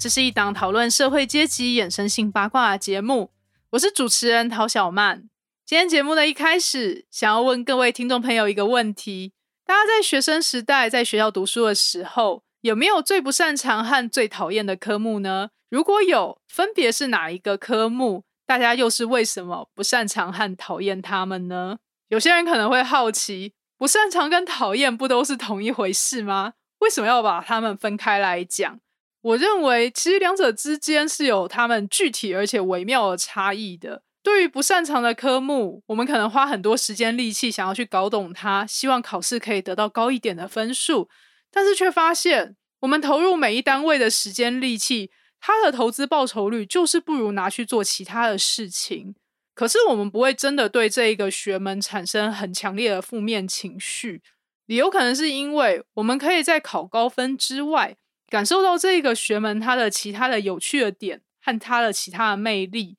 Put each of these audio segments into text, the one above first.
这是一档讨论社会阶级衍生性八卦的节目，我是主持人陶小曼。今天节目的一开始，想要问各位听众朋友一个问题：大家在学生时代在学校读书的时候，有没有最不擅长和最讨厌的科目呢？如果有，分别是哪一个科目？大家又是为什么不擅长和讨厌他们呢？有些人可能会好奇，不擅长跟讨厌不都是同一回事吗？为什么要把它们分开来讲？我认为，其实两者之间是有他们具体而且微妙的差异的。对于不擅长的科目，我们可能花很多时间力气想要去搞懂它，希望考试可以得到高一点的分数，但是却发现，我们投入每一单位的时间力气，它的投资报酬率就是不如拿去做其他的事情。可是我们不会真的对这一个学门产生很强烈的负面情绪，理由可能是因为我们可以在考高分之外。感受到这个学门它的其他的有趣的点和它的其他的魅力，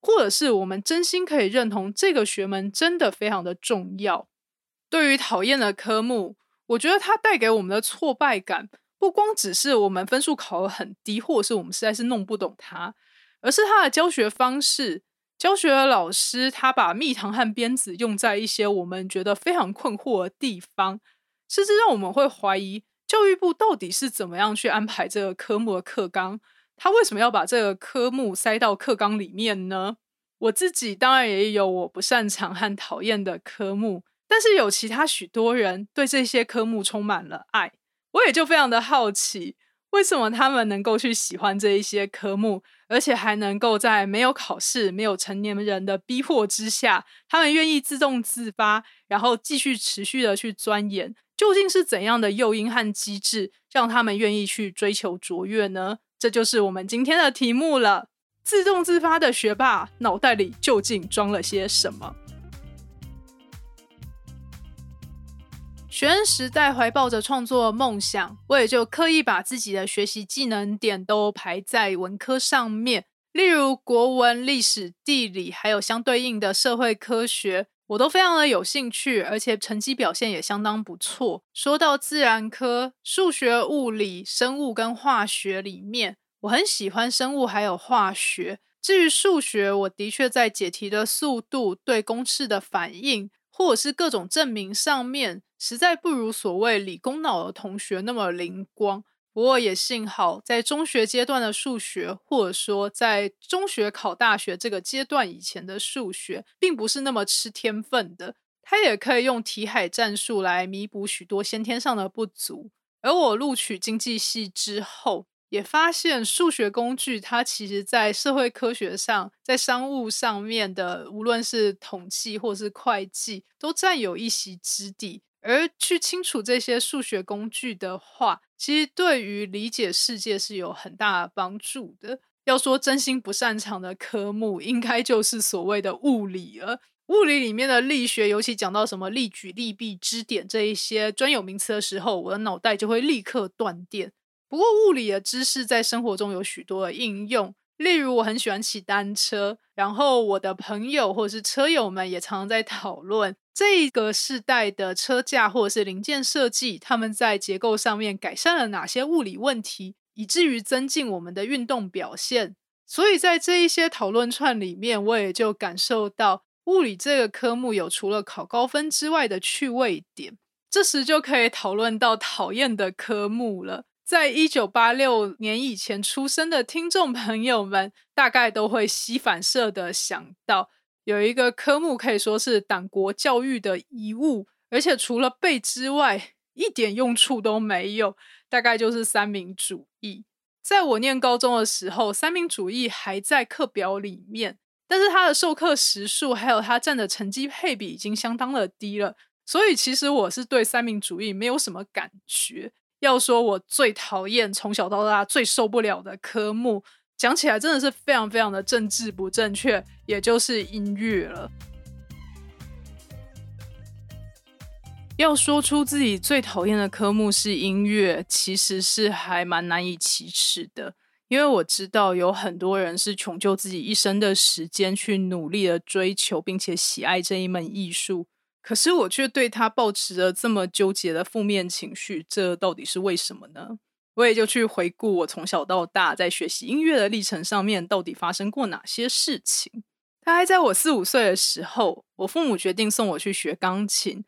或者是我们真心可以认同这个学门真的非常的重要。对于讨厌的科目，我觉得它带给我们的挫败感，不光只是我们分数考得很低，或者是我们实在是弄不懂它，而是它的教学方式、教学的老师他把蜜糖和鞭子用在一些我们觉得非常困惑的地方，甚至让我们会怀疑。教育部到底是怎么样去安排这个科目的课纲？他为什么要把这个科目塞到课纲里面呢？我自己当然也有我不擅长和讨厌的科目，但是有其他许多人对这些科目充满了爱，我也就非常的好奇，为什么他们能够去喜欢这一些科目，而且还能够在没有考试、没有成年人的逼迫之下，他们愿意自动自发，然后继续持续的去钻研。究竟是怎样的诱因和机制，让他们愿意去追求卓越呢？这就是我们今天的题目了。自动自发的学霸脑袋里究竟装了些什么？学生时代怀抱着创作梦想，我也就刻意把自己的学习技能点都排在文科上面，例如国文、历史、地理，还有相对应的社会科学。我都非常的有兴趣，而且成绩表现也相当不错。说到自然科，数学、物理、生物跟化学里面，我很喜欢生物还有化学。至于数学，我的确在解题的速度、对公式的反应，或者是各种证明上面，实在不如所谓理工脑的同学那么灵光。不过也幸好，在中学阶段的数学，或者说在中学考大学这个阶段以前的数学，并不是那么吃天分的，它也可以用题海战术来弥补许多先天上的不足。而我录取经济系之后，也发现数学工具它其实在社会科学上，在商务上面的，无论是统计或是会计，都占有一席之地。而去清楚这些数学工具的话，其实对于理解世界是有很大帮助的。要说真心不擅长的科目，应该就是所谓的物理了。物理里面的力学，尤其讲到什么力矩、力臂、支点这一些专有名词的时候，我的脑袋就会立刻断电。不过，物理的知识在生活中有许多的应用。例如，我很喜欢骑单车，然后我的朋友或者是车友们也常常在讨论这个世代的车架或者是零件设计，他们在结构上面改善了哪些物理问题，以至于增进我们的运动表现。所以在这一些讨论串里面，我也就感受到物理这个科目有除了考高分之外的趣味点。这时就可以讨论到讨厌的科目了。在一九八六年以前出生的听众朋友们，大概都会吸反射的想到，有一个科目可以说是党国教育的遗物，而且除了背之外，一点用处都没有。大概就是三民主义。在我念高中的时候，三民主义还在课表里面，但是它的授课时数还有它占的成绩配比已经相当的低了，所以其实我是对三民主义没有什么感觉。要说我最讨厌、从小到大最受不了的科目，讲起来真的是非常非常的政治不正确，也就是音乐了。要说出自己最讨厌的科目是音乐，其实是还蛮难以启齿的。因为我知道有很多人是穷就自己一生的时间去努力的追求，并且喜爱这一门艺术，可是我却对他抱持着这么纠结的负面情绪，这到底是为什么呢？我也就去回顾我从小到大在学习音乐的历程上面，到底发生过哪些事情。大概在我四五岁的时候，我父母决定送我去学钢琴。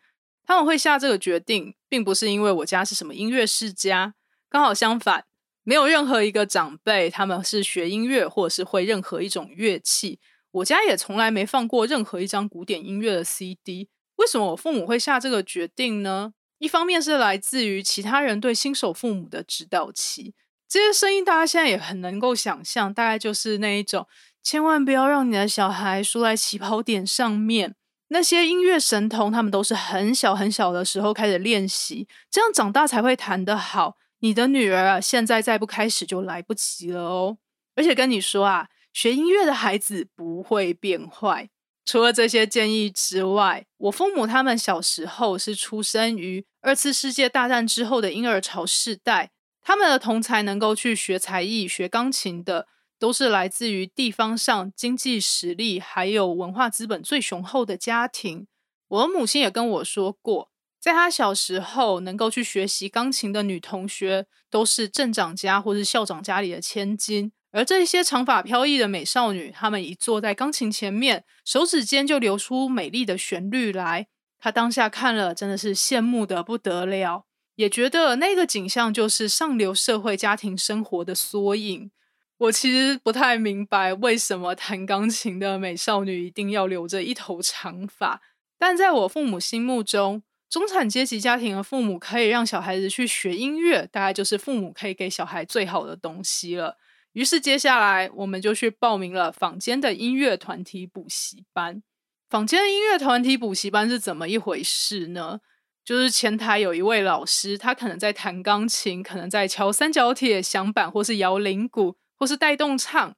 他们会下这个决定，并不是因为我家是什么音乐世家，刚好相反。没有任何一个长辈，他们是学音乐或者是会任何一种乐器。我家也从来没放过任何一张古典音乐的 CD。为什么我父母会下这个决定呢？一方面是来自于其他人对新手父母的指导期，这些声音大家现在也很能够想象，大概就是那一种：千万不要让你的小孩输在起跑点上面。那些音乐神童，他们都是很小很小的时候开始练习，这样长大才会弹得好。你的女儿啊，现在再不开始就来不及了哦。而且跟你说啊，学音乐的孩子不会变坏。除了这些建议之外，我父母他们小时候是出生于二次世界大战之后的婴儿潮世代，他们的同才能够去学才艺、学钢琴的，都是来自于地方上经济实力还有文化资本最雄厚的家庭。我母亲也跟我说过。在她小时候，能够去学习钢琴的女同学，都是镇长家或是校长家里的千金。而这些长发飘逸的美少女，她们一坐在钢琴前面，手指间就流出美丽的旋律来。他当下看了，真的是羡慕的不得了，也觉得那个景象就是上流社会家庭生活的缩影。我其实不太明白，为什么弹钢琴的美少女一定要留着一头长发，但在我父母心目中。中产阶级家庭的父母可以让小孩子去学音乐，大概就是父母可以给小孩最好的东西了。于是接下来我们就去报名了坊间的音乐团体补习班。坊间的音乐团体补习班是怎么一回事呢？就是前台有一位老师，他可能在弹钢琴，可能在敲三角铁、响板，或是摇铃鼓，或是带动唱。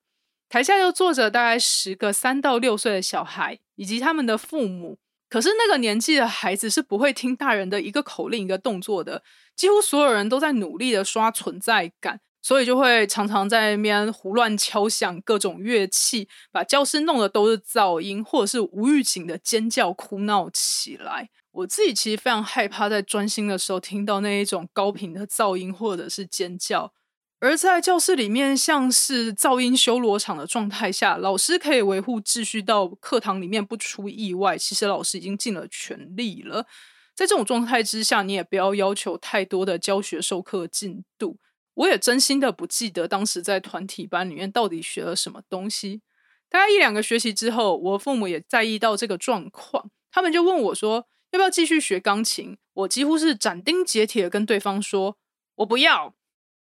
台下又坐着大概十个三到六岁的小孩，以及他们的父母。可是那个年纪的孩子是不会听大人的一个口令、一个动作的，几乎所有人都在努力的刷存在感，所以就会常常在那边胡乱敲响各种乐器，把教室弄得都是噪音，或者是无预警的尖叫哭闹起来。我自己其实非常害怕在专心的时候听到那一种高频的噪音或者是尖叫。而在教室里面，像是噪音修罗场的状态下，老师可以维护秩序到课堂里面不出意外。其实老师已经尽了全力了。在这种状态之下，你也不要要求太多的教学授课进度。我也真心的不记得当时在团体班里面到底学了什么东西。大概一两个学期之后，我父母也在意到这个状况，他们就问我说：“要不要继续学钢琴？”我几乎是斩钉截铁的跟对方说：“我不要。”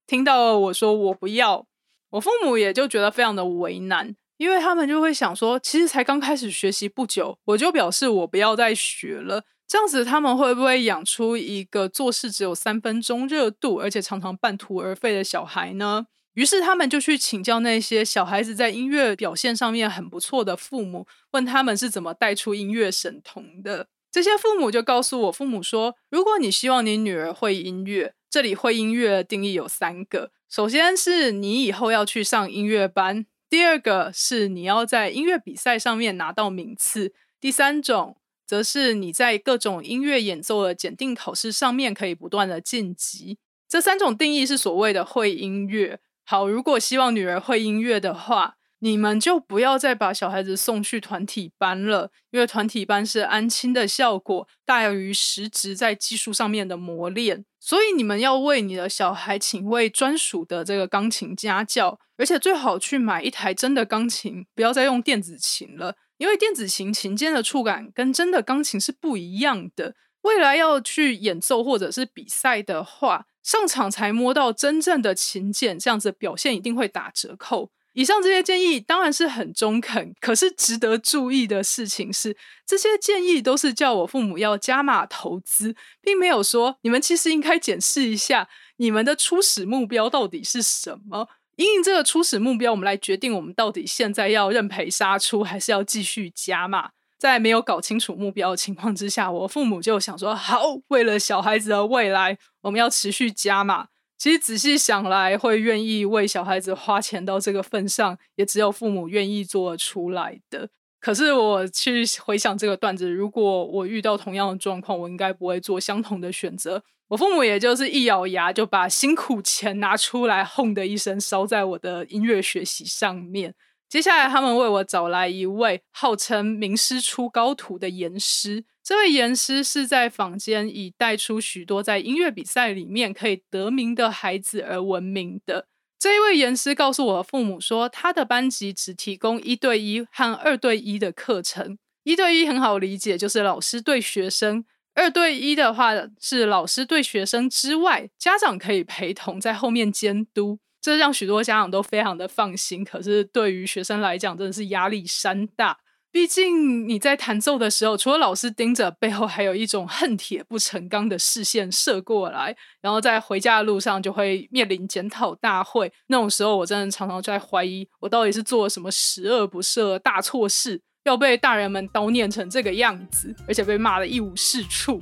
听到我说我不要，我父母也就觉得非常的为难，因为他们就会想说，其实才刚开始学习不久，我就表示我不要再学了，这样子他们会不会养出一个做事只有三分钟热度，而且常常半途而废的小孩呢？于是他们就去请教那些小孩子在音乐表现上面很不错的父母，问他们是怎么带出音乐神童的。这些父母就告诉我父母说，如果你希望你女儿会音乐。这里会音乐的定义有三个，首先是你以后要去上音乐班，第二个是你要在音乐比赛上面拿到名次，第三种则是你在各种音乐演奏的检定考试上面可以不断的晋级。这三种定义是所谓的会音乐。好，如果希望女儿会音乐的话。你们就不要再把小孩子送去团体班了，因为团体班是安亲的效果大于实质在技术上面的磨练，所以你们要为你的小孩请位专属的这个钢琴家教，而且最好去买一台真的钢琴，不要再用电子琴了，因为电子琴琴键的触感跟真的钢琴是不一样的。未来要去演奏或者是比赛的话，上场才摸到真正的琴键，这样子表现一定会打折扣。以上这些建议当然是很中肯，可是值得注意的事情是，这些建议都是叫我父母要加码投资，并没有说你们其实应该检视一下你们的初始目标到底是什么。因应这个初始目标，我们来决定我们到底现在要认赔杀出，还是要继续加码。在没有搞清楚目标的情况之下，我父母就想说：好，为了小孩子的未来，我们要持续加码。其实仔细想来，会愿意为小孩子花钱到这个份上，也只有父母愿意做出来的。可是我去回想这个段子，如果我遇到同样的状况，我应该不会做相同的选择。我父母也就是一咬牙，就把辛苦钱拿出来，轰的一声烧在我的音乐学习上面。接下来，他们为我找来一位号称名师出高徒的严师。这位严师是在坊间以带出许多在音乐比赛里面可以得名的孩子而闻名的。这一位严师告诉我的父母说，他的班级只提供一对一和二对一的课程。一对一很好理解，就是老师对学生；二对一的话，是老师对学生之外，家长可以陪同在后面监督。这让许多家长都非常的放心，可是对于学生来讲，真的是压力山大。毕竟你在弹奏的时候，除了老师盯着，背后还有一种恨铁不成钢的视线射过来，然后在回家的路上就会面临检讨大会。那种时候，我真的常常在怀疑，我到底是做了什么十恶不赦大错事，要被大人们叨念成这个样子，而且被骂的一无是处。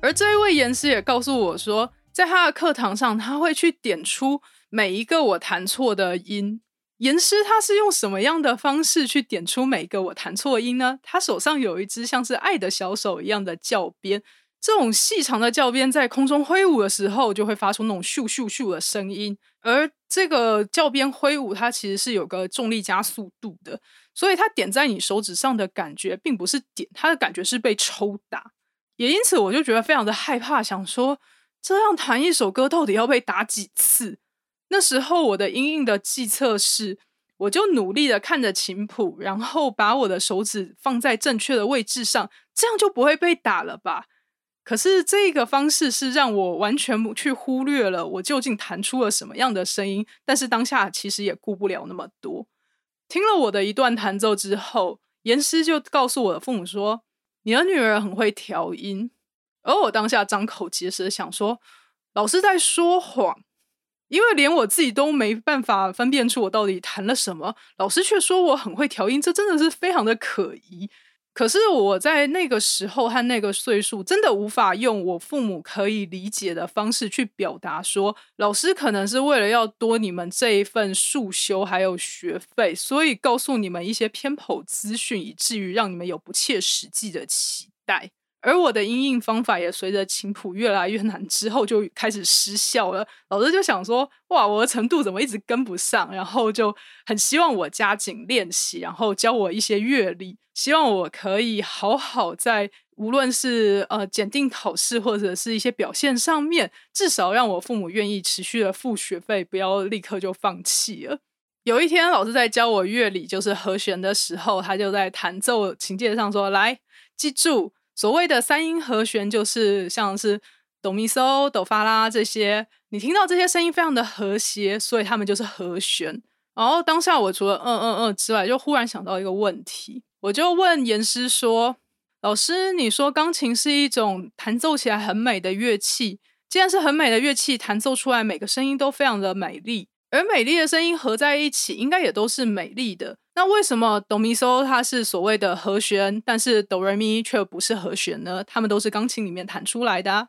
而这一位严师也告诉我说。在他的课堂上，他会去点出每一个我弹错的音。严师他是用什么样的方式去点出每个我弹错音呢？他手上有一只像是爱的小手一样的教鞭，这种细长的教鞭在空中挥舞的时候，就会发出那种咻咻咻的声音。而这个教鞭挥舞，它其实是有个重力加速度的，所以它点在你手指上的感觉，并不是点，它的感觉是被抽打。也因此，我就觉得非常的害怕，想说。这样弹一首歌到底要被打几次？那时候我的音印的计策是，我就努力的看着琴谱，然后把我的手指放在正确的位置上，这样就不会被打了吧？可是这个方式是让我完全去忽略了我究竟弹出了什么样的声音。但是当下其实也顾不了那么多。听了我的一段弹奏之后，严师就告诉我的父母说：“你的女儿很会调音。”而我当下张口结舌，想说老师在说谎，因为连我自己都没办法分辨出我到底弹了什么，老师却说我很会调音，这真的是非常的可疑。可是我在那个时候和那个岁数，真的无法用我父母可以理解的方式去表达，说老师可能是为了要多你们这一份束修还有学费，所以告诉你们一些偏颇资讯，以至于让你们有不切实际的期待。而我的音印方法也随着琴谱越来越难之后就开始失效了。老师就想说：“哇，我的程度怎么一直跟不上？”然后就很希望我加紧练习，然后教我一些乐理，希望我可以好好在无论是呃检定考试或者是一些表现上面，至少让我父母愿意持续的付学费，不要立刻就放弃了。有一天，老师在教我乐理，就是和弦的时候，他就在弹奏琴键上说：“来，记住。”所谓的三音和弦，就是像是哆咪嗦、哆发拉这些，你听到这些声音非常的和谐，所以它们就是和弦。然后当下我除了嗯嗯嗯之外，就忽然想到一个问题，我就问严师说：“老师，你说钢琴是一种弹奏起来很美的乐器，既然是很美的乐器，弹奏出来每个声音都非常的美丽。”而美丽的声音合在一起，应该也都是美丽的。那为什么哆咪嗦它是所谓的和弦，但是哆来咪却不是和弦呢？它们都是钢琴里面弹出来的。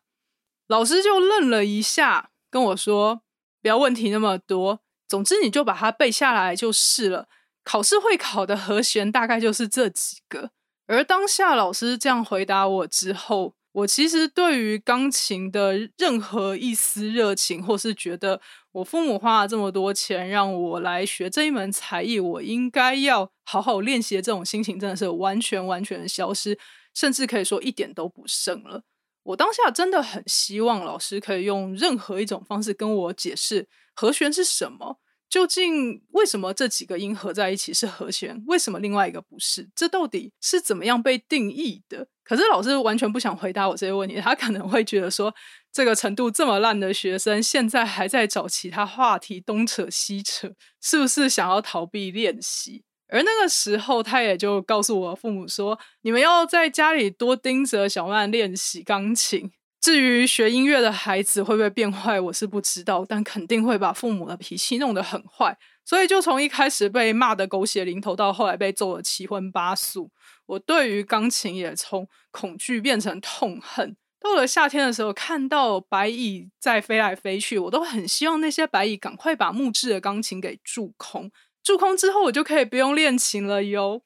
老师就愣了一下，跟我说：“不要问题那么多，总之你就把它背下来就是了。考试会考的和弦大概就是这几个。”而当下老师这样回答我之后，我其实对于钢琴的任何一丝热情，或是觉得。我父母花了这么多钱让我来学这一门才艺，我应该要好好练习的这种心情真的是完全完全的消失，甚至可以说一点都不剩了。我当下真的很希望老师可以用任何一种方式跟我解释和弦是什么。究竟为什么这几个音合在一起是和弦？为什么另外一个不是？这到底是怎么样被定义的？可是老师完全不想回答我这些问题，他可能会觉得说，这个程度这么烂的学生，现在还在找其他话题东扯西扯，是不是想要逃避练习？而那个时候，他也就告诉我父母说，你们要在家里多盯着小曼练习钢琴。至于学音乐的孩子会不会变坏，我是不知道，但肯定会把父母的脾气弄得很坏。所以就从一开始被骂的狗血淋头，到后来被揍的七荤八素，我对于钢琴也从恐惧变成痛恨。到了夏天的时候，看到白蚁在飞来飞去，我都很希望那些白蚁赶快把木质的钢琴给蛀空。蛀空之后，我就可以不用练琴了哟。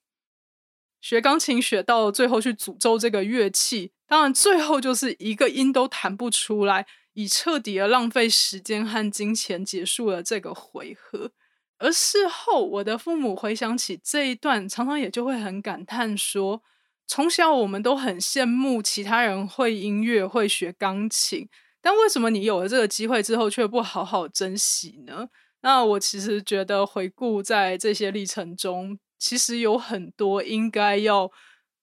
学钢琴学到最后去诅咒这个乐器，当然最后就是一个音都弹不出来，以彻底的浪费时间和金钱结束了这个回合。而事后，我的父母回想起这一段，常常也就会很感叹说：从小我们都很羡慕其他人会音乐、会学钢琴，但为什么你有了这个机会之后，却不好好珍惜呢？那我其实觉得，回顾在这些历程中，其实有很多应该要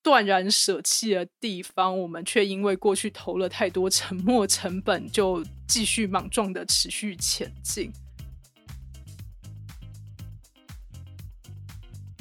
断然舍弃的地方，我们却因为过去投了太多沉没成本，就继续莽撞的持续前进。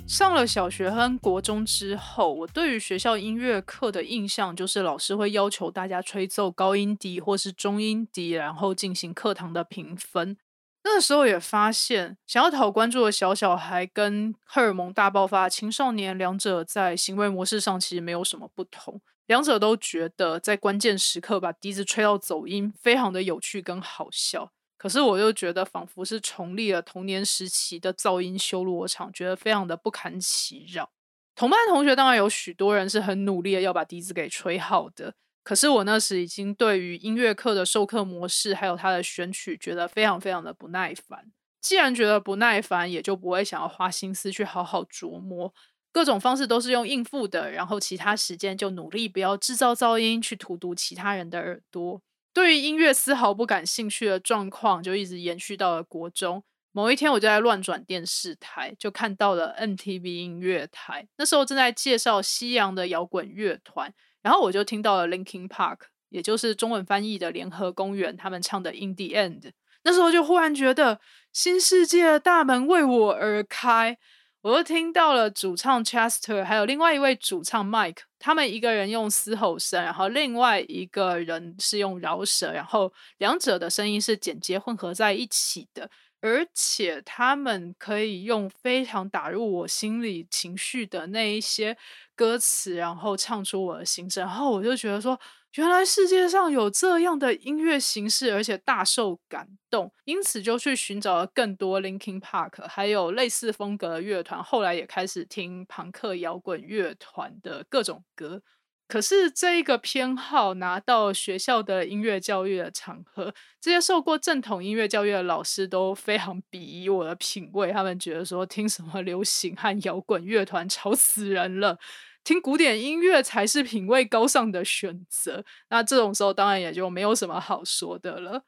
上了小学和国中之后，我对于学校音乐课的印象就是老师会要求大家吹奏高音笛或是中音笛，然后进行课堂的评分。那个时候也发现，想要讨关注的小小孩跟荷尔蒙大爆发青少年，两者在行为模式上其实没有什么不同。两者都觉得在关键时刻把笛子吹到走音，非常的有趣跟好笑。可是我又觉得仿佛是重历了童年时期的噪音修罗场，觉得非常的不堪其扰。同班同学当然有许多人是很努力的要把笛子给吹好的，可是我那时已经对于音乐课的授课模式还有它的选曲觉得非常非常的不耐烦。既然觉得不耐烦，也就不会想要花心思去好好琢磨，各种方式都是用应付的，然后其他时间就努力不要制造噪音，去荼毒其他人的耳朵。对于音乐丝毫不感兴趣的状况，就一直延续到了国中。某一天，我就在乱转电视台，就看到了 MTV 音乐台。那时候正在介绍西洋的摇滚乐团，然后我就听到了 Linkin Park，也就是中文翻译的联合公园，他们唱的《In the End》。那时候就忽然觉得新世界的大门为我而开。我又听到了主唱 Chester，还有另外一位主唱 Mike，他们一个人用嘶吼声，然后另外一个人是用饶舌，然后两者的声音是剪接混合在一起的，而且他们可以用非常打入我心里情绪的那一些歌词，然后唱出我的心声，然后我就觉得说。原来世界上有这样的音乐形式，而且大受感动，因此就去寻找了更多 Linkin Park，还有类似风格的乐团。后来也开始听朋克摇滚乐团的各种歌。可是这一个偏好拿到学校的音乐教育的场合，这些受过正统音乐教育的老师都非常鄙夷我的品味，他们觉得说听什么流行和摇滚乐团吵死人了。听古典音乐才是品味高尚的选择，那这种时候当然也就没有什么好说的了。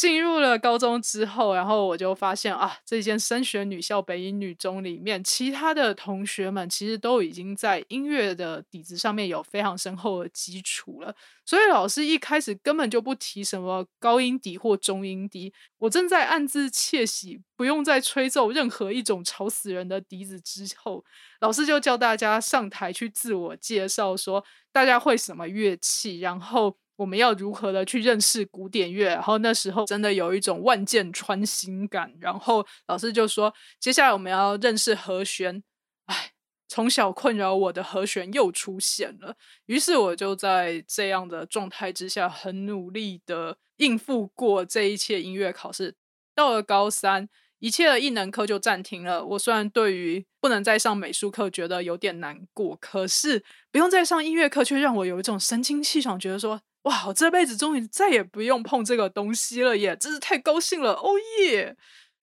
进入了高中之后，然后我就发现啊，这间升学女校北影女中里面，其他的同学们其实都已经在音乐的底子上面有非常深厚的基础了，所以老师一开始根本就不提什么高音笛或中音笛。我正在暗自窃喜，不用再吹奏任何一种吵死人的笛子之后，老师就叫大家上台去自我介绍，说大家会什么乐器，然后。我们要如何的去认识古典乐？然后那时候真的有一种万箭穿心感。然后老师就说：“接下来我们要认识和弦。”哎，从小困扰我的和弦又出现了。于是我就在这样的状态之下，很努力的应付过这一切音乐考试。到了高三，一切的艺能课就暂停了。我虽然对于不能再上美术课觉得有点难过，可是不用再上音乐课，却让我有一种神清气爽，觉得说。哇！我这辈子终于再也不用碰这个东西了耶，真是太高兴了！哦耶！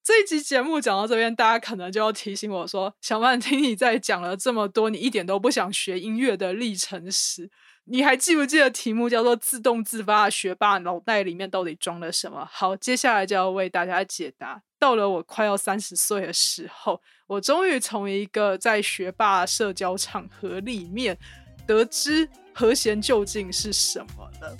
这一集节目讲到这边，大家可能就要提醒我说：小曼，听你在讲了这么多，你一点都不想学音乐的历程时，你还记不记得题目叫做“自动自发的学霸脑袋里面到底装了什么？”好，接下来就要为大家解答。到了我快要三十岁的时候，我终于从一个在学霸社交场合里面得知。和弦究竟是什么呢？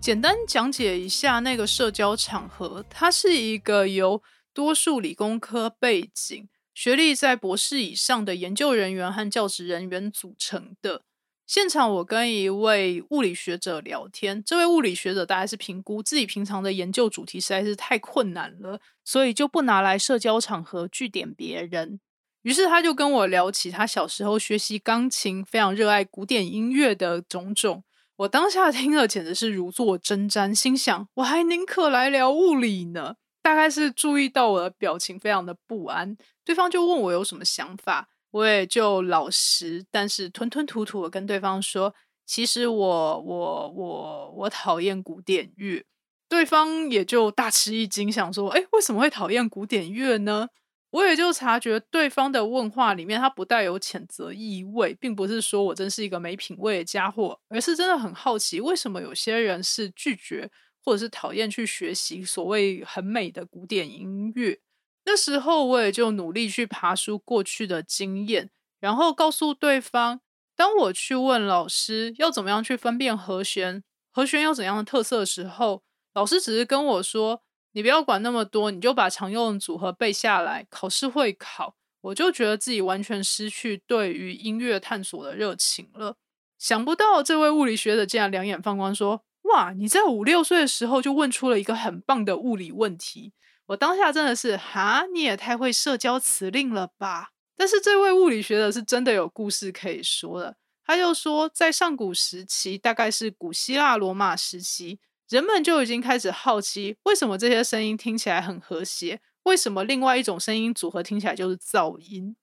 简单讲解一下那个社交场合，它是一个由多数理工科背景、学历在博士以上的研究人员和教职人员组成的。现场我跟一位物理学者聊天，这位物理学者大概是评估自己平常的研究主题实在是太困难了，所以就不拿来社交场合据点别人。于是他就跟我聊起他小时候学习钢琴，非常热爱古典音乐的种种。我当下听了简直是如坐针毡，心想我还宁可来聊物理呢。大概是注意到我的表情非常的不安，对方就问我有什么想法，我也就老实但是吞吞吐吐的跟对方说，其实我我我我讨厌古典乐。对方也就大吃一惊，想说，哎，为什么会讨厌古典乐呢？我也就察觉对方的问话里面，他不带有谴责意味，并不是说我真是一个没品味的家伙，而是真的很好奇，为什么有些人是拒绝或者是讨厌去学习所谓很美的古典音乐。那时候我也就努力去爬书过去的经验，然后告诉对方，当我去问老师要怎么样去分辨和弦，和弦有怎样的特色的时候，老师只是跟我说。你不要管那么多，你就把常用组合背下来，考试会考。我就觉得自己完全失去对于音乐探索的热情了。想不到这位物理学者竟然两眼放光，说：“哇，你在五六岁的时候就问出了一个很棒的物理问题。”我当下真的是哈，你也太会社交辞令了吧！但是这位物理学者是真的有故事可以说的。他就说，在上古时期，大概是古希腊罗马时期。人们就已经开始好奇，为什么这些声音听起来很和谐？为什么另外一种声音组合听起来就是噪音？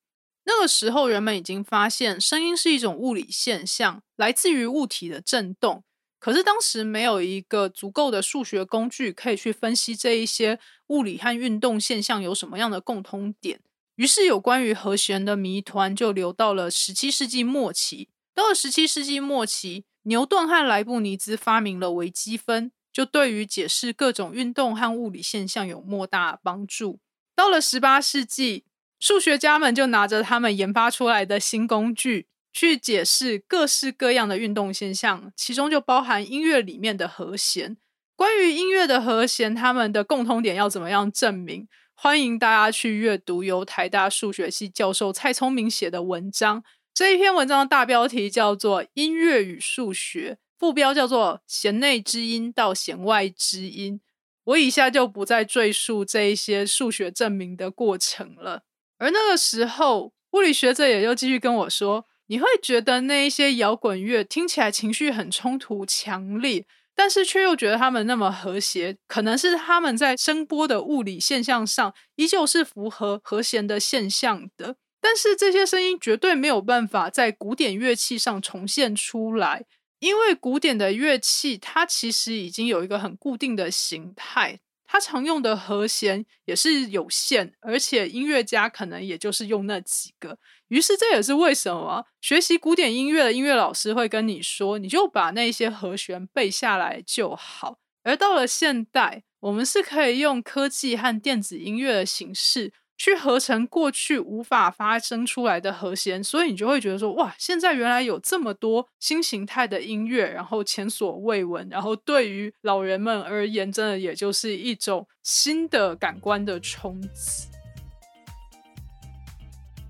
那个时候，人们已经发现声音是一种物理现象，来自于物体的振动。可是当时没有一个足够的数学工具可以去分析这一些物理和运动现象有什么样的共通点。于是，有关于和弦的谜团就留到了十七世纪末期。到了十七世纪末期。牛顿和莱布尼兹发明了微积分，就对于解释各种运动和物理现象有莫大帮助。到了十八世纪，数学家们就拿着他们研发出来的新工具去解释各式各样的运动现象，其中就包含音乐里面的和弦。关于音乐的和弦，他们的共通点要怎么样证明？欢迎大家去阅读由台大数学系教授蔡聪明写的文章。这一篇文章的大标题叫做《音乐与数学》，副标叫做“弦内之音到弦外之音”。我以下就不再赘述这一些数学证明的过程了。而那个时候，物理学者也就继续跟我说：“你会觉得那一些摇滚乐听起来情绪很冲突、强烈，但是却又觉得他们那么和谐，可能是他们在声波的物理现象上依旧是符合和弦的现象的。”但是这些声音绝对没有办法在古典乐器上重现出来，因为古典的乐器它其实已经有一个很固定的形态，它常用的和弦也是有限，而且音乐家可能也就是用那几个。于是这也是为什么学习古典音乐的音乐老师会跟你说，你就把那些和弦背下来就好。而到了现代，我们是可以用科技和电子音乐的形式。去合成过去无法发生出来的和弦，所以你就会觉得说，哇，现在原来有这么多新形态的音乐，然后前所未闻，然后对于老人们而言，真的也就是一种新的感官的冲击。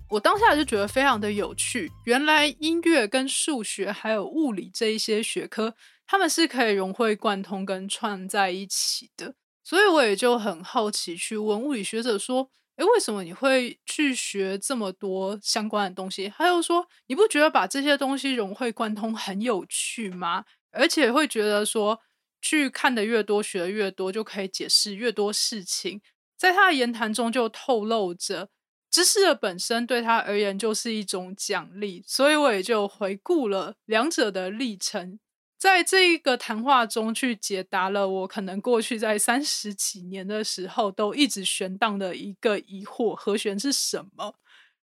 我当下就觉得非常的有趣，原来音乐跟数学还有物理这一些学科，他们是可以融会贯通跟串在一起的，所以我也就很好奇去问物理学者说。诶，为什么你会去学这么多相关的东西？他又说，你不觉得把这些东西融会贯通很有趣吗？而且会觉得说，去看的越多，学的越多，就可以解释越多事情。在他的言谈中就透露着，知识的本身对他而言就是一种奖励。所以我也就回顾了两者的历程。在这一个谈话中去解答了我可能过去在三十几年的时候都一直悬荡的一个疑惑：和弦是什么？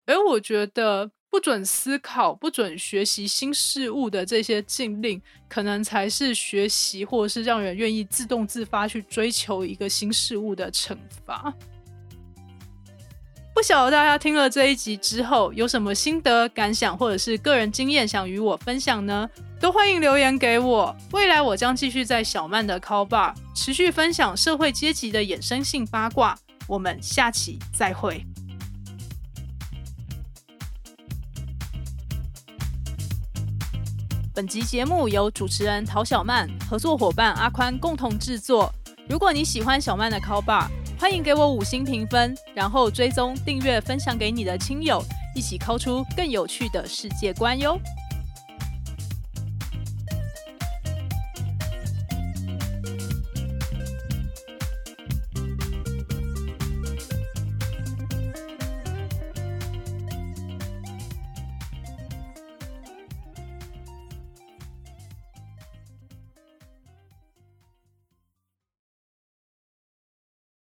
而我觉得不准思考、不准学习新事物的这些禁令，可能才是学习或者是让人愿意自动自发去追求一个新事物的惩罚。不晓得大家听了这一集之后有什么心得感想，或者是个人经验想与我分享呢？都欢迎留言给我。未来我将继续在小曼的 call bar 持续分享社会阶级的衍生性八卦。我们下期再会。本集节目由主持人陶小曼合作伙伴阿宽共同制作。如果你喜欢小曼的 call bar 欢迎给我五星评分然后追踪订阅分享给你的亲友一起 call 出更有趣的世界观哟。